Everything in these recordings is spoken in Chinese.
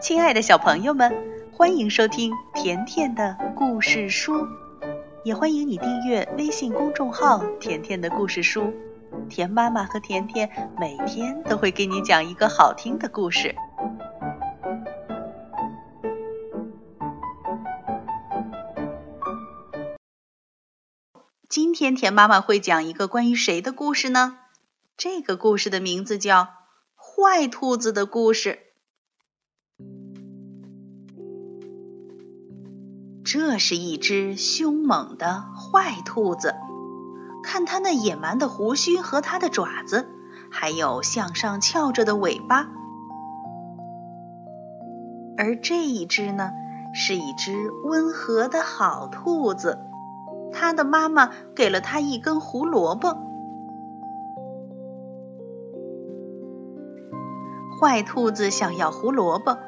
亲爱的小朋友们，欢迎收听甜甜的故事书，也欢迎你订阅微信公众号“甜甜的故事书”。甜妈妈和甜甜每天都会给你讲一个好听的故事。今天甜妈妈会讲一个关于谁的故事呢？这个故事的名字叫《坏兔子的故事》。这是一只凶猛的坏兔子，看它那野蛮的胡须和它的爪子，还有向上翘着的尾巴。而这一只呢，是一只温和的好兔子，它的妈妈给了它一根胡萝卜。坏兔子想要胡萝卜，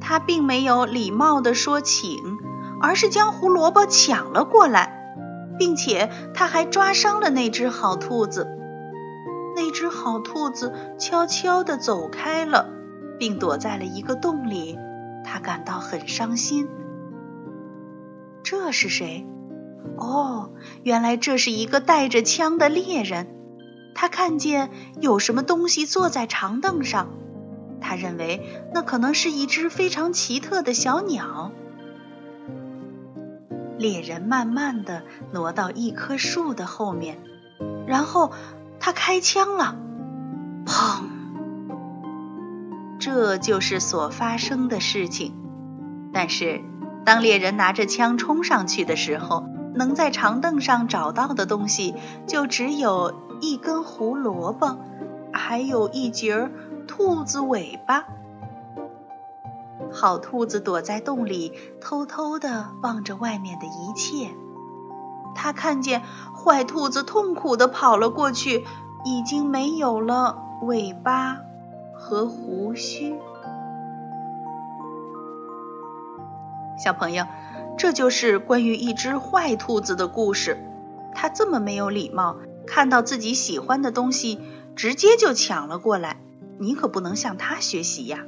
它并没有礼貌地说请。而是将胡萝卜抢了过来，并且他还抓伤了那只好兔子。那只好兔子悄悄地走开了，并躲在了一个洞里。他感到很伤心。这是谁？哦，原来这是一个带着枪的猎人。他看见有什么东西坐在长凳上，他认为那可能是一只非常奇特的小鸟。猎人慢慢的挪到一棵树的后面，然后他开枪了，砰！这就是所发生的事情。但是，当猎人拿着枪冲上去的时候，能在长凳上找到的东西就只有一根胡萝卜，还有一截兔子尾巴。好兔子躲在洞里，偷偷地望着外面的一切。他看见坏兔子痛苦地跑了过去，已经没有了尾巴和胡须。小朋友，这就是关于一只坏兔子的故事。它这么没有礼貌，看到自己喜欢的东西，直接就抢了过来。你可不能向它学习呀！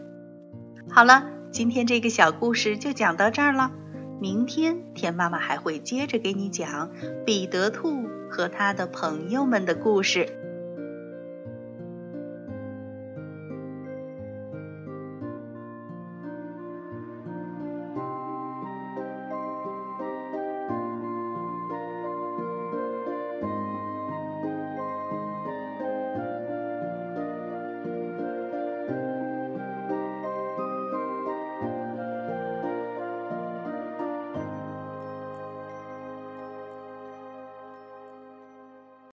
好了。今天这个小故事就讲到这儿了，明天田妈妈还会接着给你讲彼得兔和他的朋友们的故事。